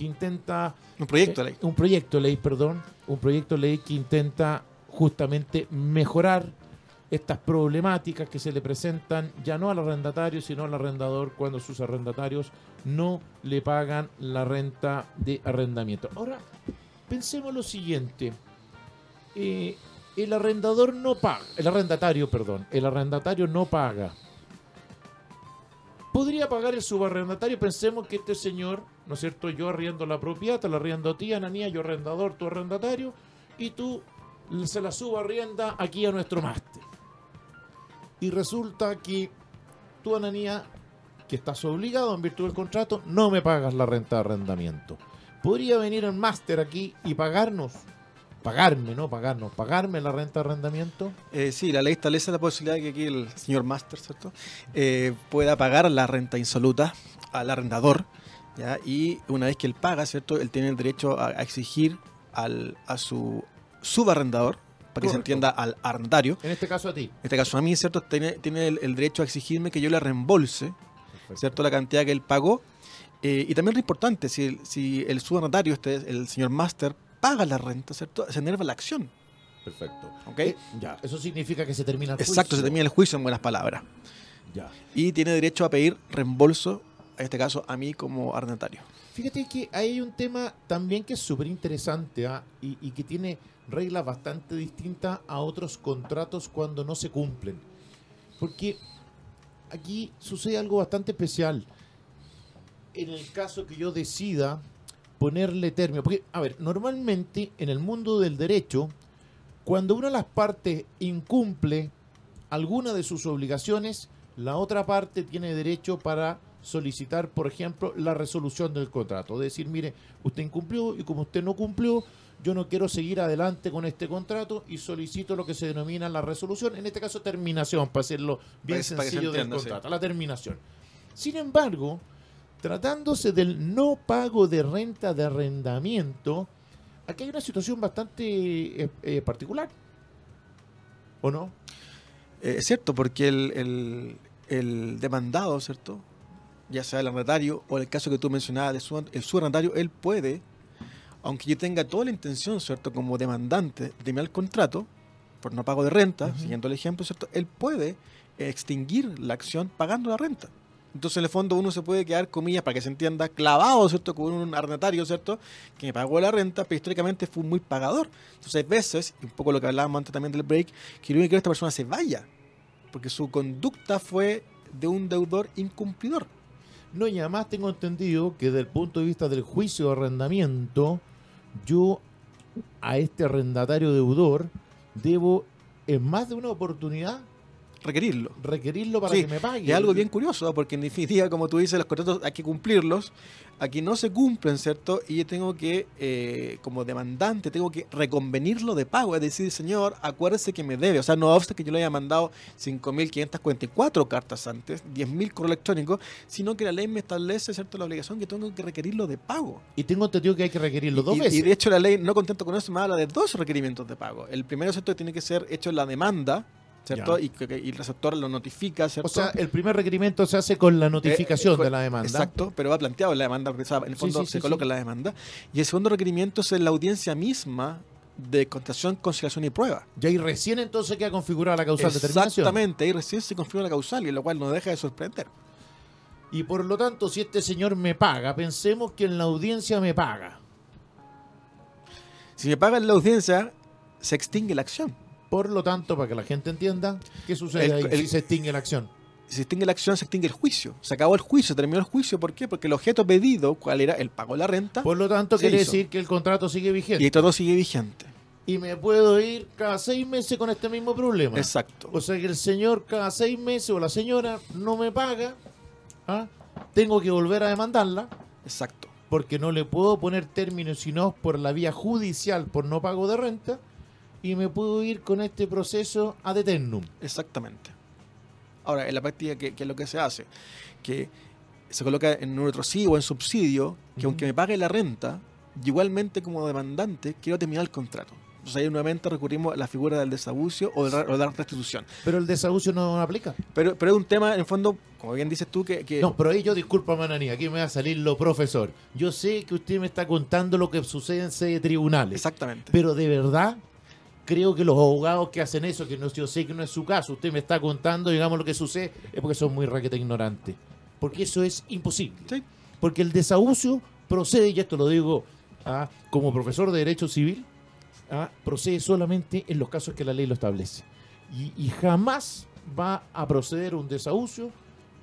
[SPEAKER 1] que intenta
[SPEAKER 2] Un proyecto de ley.
[SPEAKER 1] eh, Un proyecto de ley, perdón. Un proyecto de ley que intenta justamente mejorar estas problemáticas que se le presentan ya no al arrendatario, sino al arrendador cuando sus arrendatarios no le pagan la renta de arrendamiento. Ahora, pensemos lo siguiente. Eh, el arrendador no paga, el arrendatario, perdón, el arrendatario no paga. Podría pagar el subarrendatario, pensemos que este señor, ¿no es cierto? Yo arriendo la propiedad, te la arriendo a ti, Ananía, yo arrendador, tú arrendatario, y tú se la subarrienda aquí a nuestro máster. Y resulta que tú, Ananía, que estás obligado en virtud del contrato, no me pagas la renta de arrendamiento. Podría venir el máster aquí y pagarnos, pagarme, no pagarnos, pagarme la renta de arrendamiento.
[SPEAKER 2] Eh, sí, la ley establece la posibilidad de que aquí el señor Master, ¿cierto? Eh, pueda pagar la renta insoluta al arrendador, ¿ya? Y una vez que él paga, ¿cierto? Él tiene el derecho a, a exigir al, a su subarrendador, para que se entienda al arrendatario,
[SPEAKER 1] En este caso a ti.
[SPEAKER 2] en este caso a mí, ¿cierto? Tiene, tiene el, el derecho a exigirme que yo le reembolse, ¿cierto? La cantidad que él pagó. Eh, y también lo importante, si el, si el subarrendatario, este, el señor Master, paga la renta, ¿cierto? Se enerva la acción,
[SPEAKER 1] Perfecto.
[SPEAKER 2] ¿ok?
[SPEAKER 1] Eh, ya, eso significa que se termina el
[SPEAKER 2] Exacto, se
[SPEAKER 1] juicio.
[SPEAKER 2] termina el juicio en buenas palabras.
[SPEAKER 1] Ya.
[SPEAKER 2] Y tiene derecho a pedir reembolso, en este caso a mí como arrendatario.
[SPEAKER 1] Fíjate que hay un tema también que es súper interesante ¿ah? y, y que tiene reglas bastante distintas a otros contratos cuando no se cumplen. Porque aquí sucede algo bastante especial. En el caso que yo decida ponerle término, porque, a ver, normalmente en el mundo del derecho, cuando una de las partes incumple alguna de sus obligaciones, la otra parte tiene derecho para solicitar, por ejemplo, la resolución del contrato. De decir, mire, usted incumplió y como usted no cumplió, yo no quiero seguir adelante con este contrato y solicito lo que se denomina la resolución, en este caso terminación, para hacerlo bien
[SPEAKER 2] se
[SPEAKER 1] sencillo del
[SPEAKER 2] sí.
[SPEAKER 1] contrato, la terminación. Sin embargo, tratándose del no pago de renta de arrendamiento, aquí hay una situación bastante eh, eh, particular. ¿O no?
[SPEAKER 2] Eh, es cierto, porque el, el- el demandado, ¿cierto? Ya sea el arrendatario o el caso que tú mencionabas, de su- el subarrendatario, él puede, aunque yo tenga toda la intención, ¿cierto? Como demandante de terminar el contrato, por no pago de renta, siguiendo el ejemplo, ¿cierto? Él puede extinguir la acción pagando la renta. Entonces, en el fondo, uno se puede quedar, comillas, para que se entienda, clavado, ¿cierto? Con un arrendatario, ¿cierto? Que me pagó la renta, pero históricamente fue muy pagador. Entonces, hay veces, y un poco lo que hablábamos antes también del break, que yo no quiero que esta persona se vaya, porque su conducta fue de un deudor incumplidor.
[SPEAKER 1] No, y además tengo entendido que desde el punto de vista del juicio de arrendamiento, yo a este arrendatario deudor debo en más de una oportunidad
[SPEAKER 2] requerirlo.
[SPEAKER 1] Requerirlo para
[SPEAKER 2] Sí,
[SPEAKER 1] que me pague.
[SPEAKER 2] Es algo bien curioso, ¿no? porque en definitiva, como tú dices, los contratos hay que cumplirlos. Aquí no se cumplen, ¿cierto? Y yo tengo que, eh, como demandante, tengo que reconvenirlo de pago. Es decir, señor, acuérdese que me debe. O sea, no obsta que yo le haya mandado 5.544 cartas antes, 10.000 correo electrónico, sino que la ley me establece, ¿cierto?, la obligación que tengo que requerirlo de pago.
[SPEAKER 1] Y tengo entendido que hay que requerirlo dos
[SPEAKER 2] y,
[SPEAKER 1] veces.
[SPEAKER 2] y de hecho la ley, no contento con eso, me habla de dos requerimientos de pago. El primero, ¿cierto?, tiene que ser hecho en la demanda, Y, y el receptor lo notifica, ¿cierto?
[SPEAKER 1] o sea, el primer requerimiento se hace con la notificación
[SPEAKER 2] Eh, eh,
[SPEAKER 1] de la demanda.
[SPEAKER 2] Exacto, pero va planteado en la demanda, porque en el fondo
[SPEAKER 1] sí,
[SPEAKER 2] se
[SPEAKER 1] sí,
[SPEAKER 2] coloca en la demanda. Y el segundo requerimiento es en la audiencia misma de contestación, conciliación y prueba.
[SPEAKER 1] Y ahí recién entonces queda configurada la causal de terminación.
[SPEAKER 2] Exactamente, ahí recién se configura la causal, y lo cual no deja de sorprender.
[SPEAKER 1] Y por lo tanto, si este señor me paga, pensemos que en la audiencia me paga.
[SPEAKER 2] Si me pagan la audiencia, se extingue la acción.
[SPEAKER 1] Por lo tanto, para que la gente entienda, ¿qué sucede
[SPEAKER 2] El-
[SPEAKER 1] ahí
[SPEAKER 2] el-
[SPEAKER 1] si se extingue la acción?
[SPEAKER 2] Si se extingue la acción, se extingue el juicio. Se acabó el juicio, terminó el juicio. ¿Por qué? Porque el objeto pedido, cuál era el pago de la renta,
[SPEAKER 1] Por lo tanto, quiere
[SPEAKER 2] hizo.
[SPEAKER 1] decir que el contrato sigue vigente.
[SPEAKER 2] y todo sigue vigente.
[SPEAKER 1] Y me puedo ir cada seis meses con este mismo problema.
[SPEAKER 2] Exacto.
[SPEAKER 1] O sea que el señor cada seis meses o la señora no me paga, ¿ah? tengo que volver a demandarla
[SPEAKER 2] Exacto.
[SPEAKER 1] porque no le puedo poner término sino por la vía judicial por no pago de renta y me puedo ir con este proceso ad eternum.
[SPEAKER 2] Exactamente. Ahora, en la práctica, ¿qué, qué es lo que se hace? Que se coloca en un retrosivo o en subsidio, que aunque me pague la renta, igualmente como demandante quiero terminar el contrato. Entonces ahí nuevamente recurrimos a la figura del desabucio o de o de la restitución.
[SPEAKER 1] Pero el desahucio no aplica.
[SPEAKER 2] Pero, pero es un tema, en el fondo, como bien dices tú, que... que-
[SPEAKER 1] No, pero ahí yo disculpa, Manani, aquí me va a salir lo profesor. Yo sé que usted me está contando lo que sucede en sede de tribunales.
[SPEAKER 2] Exactamente.
[SPEAKER 1] Pero de verdad, creo que los abogados que hacen eso, que no, yo sé que no es su caso, usted me está contando, digamos, lo que sucede, es porque son muy raquete ignorantes. Porque eso es imposible.
[SPEAKER 2] Sí.
[SPEAKER 1] Porque el desahucio procede, y esto lo digo ah, como profesor de Derecho Civil, ah, procede solamente en los casos que la ley lo establece. Y, y jamás va a proceder un desahucio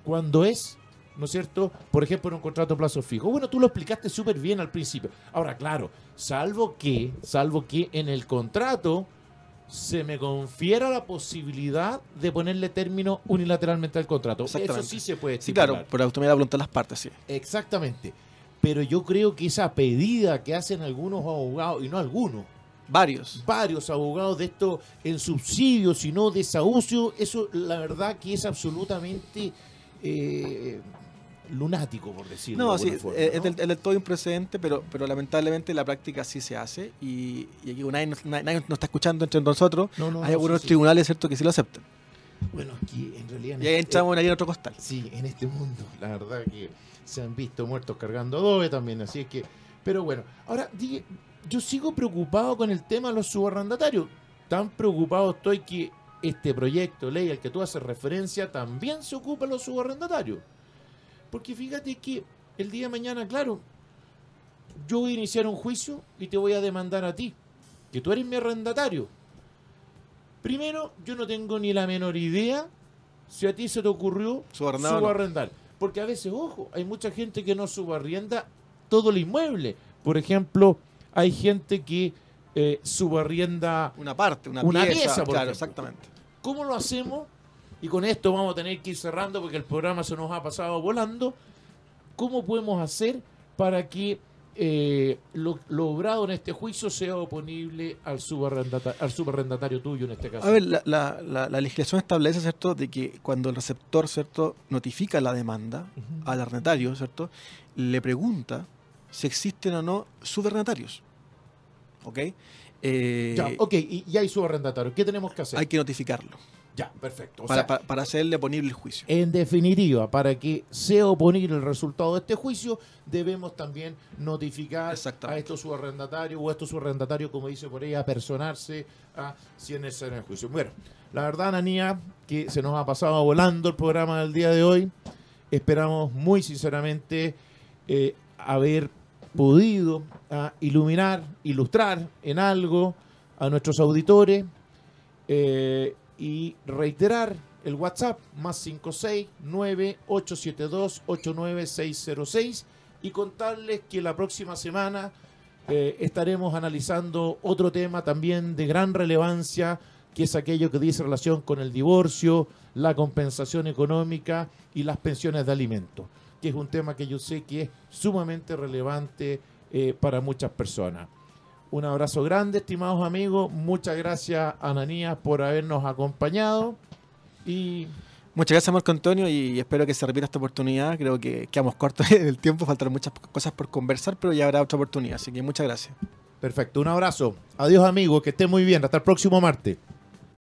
[SPEAKER 1] cuando es, ¿no es cierto?, por ejemplo, en un contrato a plazo fijo. Bueno, tú lo explicaste súper bien al principio. Ahora, claro, salvo que, salvo que en el contrato se me confiera la posibilidad de ponerle término unilateralmente al contrato. Eso sí se puede
[SPEAKER 2] Sí,
[SPEAKER 1] estipular.
[SPEAKER 2] claro, por autonomía de voluntad de las partes, sí.
[SPEAKER 1] Exactamente. Pero yo creo que esa pedida que hacen algunos abogados, y no algunos,
[SPEAKER 2] Varios.
[SPEAKER 1] varios abogados de esto en subsidio, sino desahucio, eso la verdad que es absolutamente eh, lunático, por decirlo
[SPEAKER 2] No,
[SPEAKER 1] de
[SPEAKER 2] sí,
[SPEAKER 1] forma,
[SPEAKER 2] es,
[SPEAKER 1] ¿no?
[SPEAKER 2] del, es del todo un precedente, pero, pero lamentablemente la práctica sí se hace y, y aquí nadie, nadie- nadie nos está escuchando entre nosotros.
[SPEAKER 1] No, no,
[SPEAKER 2] Hay
[SPEAKER 1] no,
[SPEAKER 2] algunos
[SPEAKER 1] sí, sí.
[SPEAKER 2] tribunales, ¿cierto?, que sí lo aceptan.
[SPEAKER 1] Bueno, aquí en realidad... en
[SPEAKER 2] Y ahí
[SPEAKER 1] este-
[SPEAKER 2] entramos ahí en otro costal.
[SPEAKER 1] Sí, en este mundo, la verdad que se han visto muertos cargando adobe también, así es que... Pero bueno, ahora, di- yo sigo preocupado con el tema de los subarrendatarios. Tan preocupado estoy que este proyecto, ley al que tú haces referencia, también se ocupa de los subarrendatarios. Porque fíjate que el día de mañana, claro, yo voy a iniciar un juicio y te voy a demandar a ti, que tú eres mi arrendatario. Primero, yo no tengo ni la menor idea si a ti se te ocurrió
[SPEAKER 2] Subarrendar.
[SPEAKER 1] Porque a veces, ojo, hay mucha gente que no subarrienda todo el inmueble. Por ejemplo, hay gente que eh, subarrienda.
[SPEAKER 2] Una parte, una,
[SPEAKER 1] Una
[SPEAKER 2] pieza.
[SPEAKER 1] pieza, por
[SPEAKER 2] claro,
[SPEAKER 1] ejemplo.
[SPEAKER 2] exactamente.
[SPEAKER 1] ¿Cómo lo hacemos? Y con esto vamos a tener que ir cerrando porque el programa se nos ha pasado volando. ¿Cómo podemos hacer para que eh, lo, lo obrado en este juicio sea oponible al subarrendata- al subarrendatario tuyo en este caso?
[SPEAKER 2] A ver, la, la- la- la legislación establece, ¿cierto?, de que cuando el receptor, ¿cierto?, notifica la demanda al arrendatario, ¿cierto?, le pregunta si existen o no subarrendatarios. ¿Ok? Eh,
[SPEAKER 1] Ya, ok, y, y hay subarrendatario. ¿Qué tenemos que hacer?
[SPEAKER 2] Hay que notificarlo
[SPEAKER 1] Ya, perfecto. O
[SPEAKER 2] para,
[SPEAKER 1] sea,
[SPEAKER 2] para, para hacerle ponible el juicio.
[SPEAKER 1] En definitiva, para que sea oponible el resultado de este juicio, debemos también notificar
[SPEAKER 2] Exactamente.
[SPEAKER 1] a estos subarrendatarios o a estos subarrendatarios, como dice por ahí, a personarse a si es necesario en el juicio. Bueno, la verdad, Ananía, que se nos ha pasado volando el programa del día de hoy. Esperamos muy sinceramente eh, haber podido ah, iluminar, ilustrar en algo a nuestros auditores eh, y reiterar el WhatsApp más 569-872-89606 y contarles que la próxima semana eh, estaremos analizando otro tema también de gran relevancia que es aquello que dice relación con el divorcio, la compensación económica y las pensiones de alimentos, que es un tema que yo sé que es sumamente relevante eh, para muchas personas. Un abrazo grande, estimados amigos. Muchas gracias, Ananías, por habernos acompañado. Y
[SPEAKER 2] Muchas gracias, Marco Antonio, y espero que se repita esta oportunidad. Creo que quedamos cortos del tiempo, faltan muchas cosas por conversar, pero ya habrá otra oportunidad. Así que muchas gracias.
[SPEAKER 1] perfecto, un abrazo. Adiós, amigos, que estén muy bien. Hasta el próximo martes.